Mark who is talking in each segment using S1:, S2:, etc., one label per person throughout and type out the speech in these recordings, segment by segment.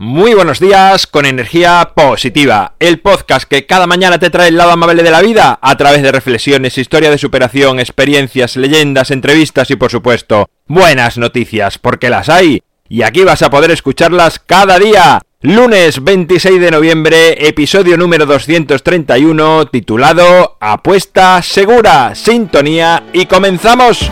S1: Muy buenos días con energía positiva, el podcast que cada mañana te trae el lado amable de la vida a través de reflexiones, historia de superación, experiencias, leyendas, entrevistas y por supuesto buenas noticias, porque las hay y aquí vas a poder escucharlas cada día. Lunes 26 de noviembre, episodio número 231, titulado Apuesta segura, sintonía y comenzamos.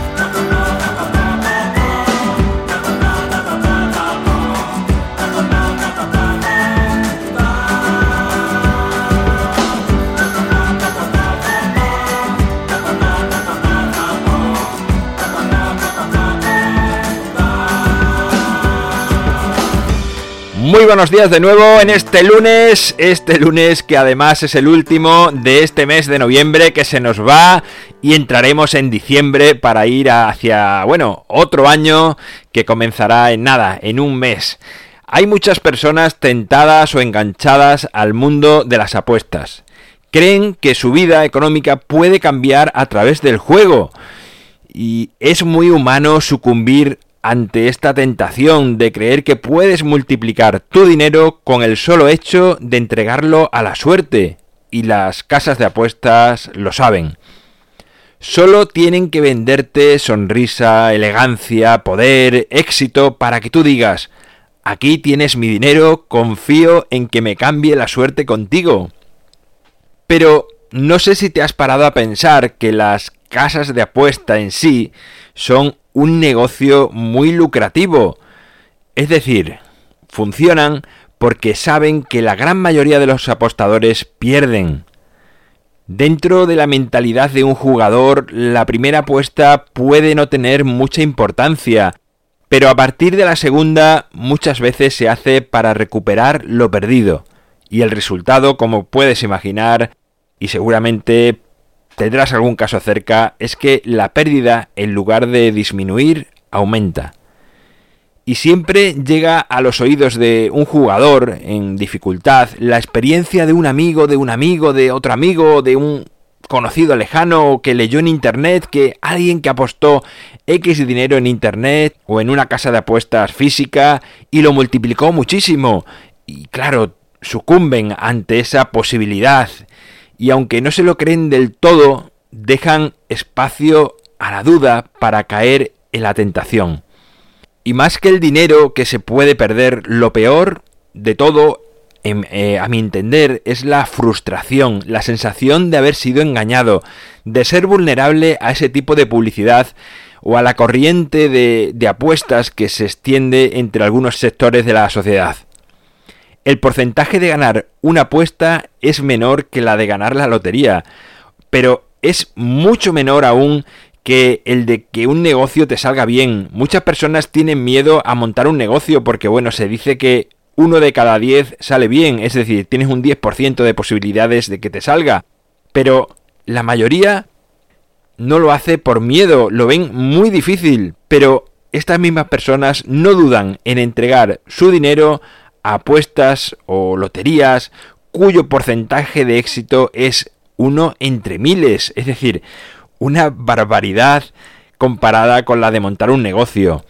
S1: Muy buenos días de nuevo en este lunes, este lunes que además es el último de este mes de noviembre que se nos va y entraremos en diciembre para ir hacia, bueno, otro año que comenzará en nada, en un mes. Hay muchas personas tentadas o enganchadas al mundo de las apuestas. Creen que su vida económica puede cambiar a través del juego. Y es muy humano sucumbir ante esta tentación de creer que puedes multiplicar tu dinero con el solo hecho de entregarlo a la suerte. Y las casas de apuestas lo saben. Solo tienen que venderte sonrisa, elegancia, poder, éxito para que tú digas, aquí tienes mi dinero, confío en que me cambie la suerte contigo. Pero no sé si te has parado a pensar que las casas de apuesta en sí son un negocio muy lucrativo. Es decir, funcionan porque saben que la gran mayoría de los apostadores pierden. Dentro de la mentalidad de un jugador, la primera apuesta puede no tener mucha importancia, pero a partir de la segunda muchas veces se hace para recuperar lo perdido. Y el resultado, como puedes imaginar, y seguramente tendrás algún caso cerca, es que la pérdida, en lugar de disminuir, aumenta. Y siempre llega a los oídos de un jugador en dificultad la experiencia de un amigo, de un amigo, de otro amigo, de un conocido lejano que leyó en internet que alguien que apostó X dinero en internet o en una casa de apuestas física y lo multiplicó muchísimo. Y claro, sucumben ante esa posibilidad y aunque no se lo creen del todo, dejan espacio a la duda para caer en la tentación. Y más que el dinero que se puede perder, lo peor de todo, eh, a mi entender, es la frustración, la sensación de haber sido engañado, de ser vulnerable a ese tipo de publicidad o a la corriente de apuestas que se extiende entre algunos sectores de la sociedad el porcentaje de ganar una apuesta es menor que la de ganar la lotería, pero es mucho menor aún que el de que un negocio te salga bien. Muchas personas tienen miedo a montar un negocio porque, bueno, se dice que uno de cada diez sale bien, es decir, tienes un 10% de posibilidades de que te salga, pero la mayoría no lo hace por miedo, lo ven muy difícil, pero estas mismas personas no dudan en entregar su dinero apuestas o loterías cuyo porcentaje de éxito es uno entre miles, es decir, una barbaridad comparada con la de montar un negocio.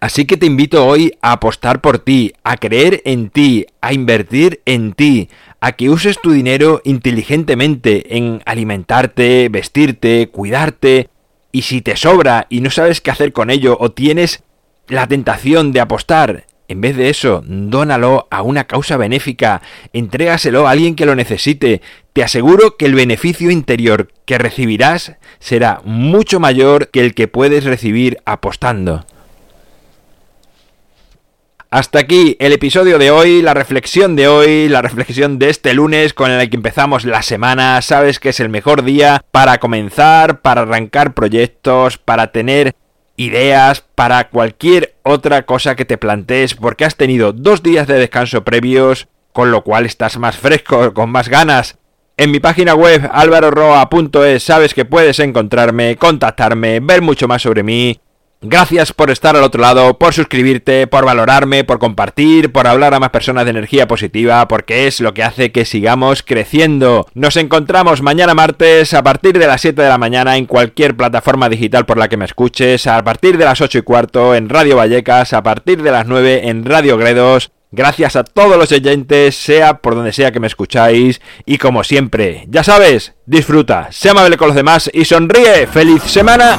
S1: Así que te invito hoy a apostar por ti, a creer en ti, a invertir en ti, a que uses tu dinero inteligentemente en alimentarte, vestirte, cuidarte, y si te sobra y no sabes qué hacer con ello o tienes la tentación de apostar en vez de eso, dónalo a una causa benéfica, entrégaselo a alguien que lo necesite. Te aseguro que el beneficio interior que recibirás será mucho mayor que el que puedes recibir apostando. Hasta aquí el episodio de hoy, la reflexión de hoy, la reflexión de este lunes con el que empezamos la semana. Sabes que es el mejor día para comenzar, para arrancar proyectos, para tener ideas para cualquier otra cosa que te plantees porque has tenido dos días de descanso previos, con lo cual estás más fresco, con más ganas. En mi página web alvaroroa.es sabes que puedes encontrarme, contactarme, ver mucho más sobre mí Gracias por estar al otro lado, por suscribirte, por valorarme, por compartir, por hablar a más personas de energía positiva, porque es lo que hace que sigamos creciendo. Nos encontramos mañana martes a partir de las 7 de la mañana en cualquier plataforma digital por la que me escuches, a partir de las 8 y cuarto en Radio Vallecas, a partir de las 9 en Radio Gredos Gracias a todos los oyentes, sea por donde sea que me escucháis. Y como siempre, ya sabes, disfruta, sea amable con los demás y sonríe. ¡Feliz semana!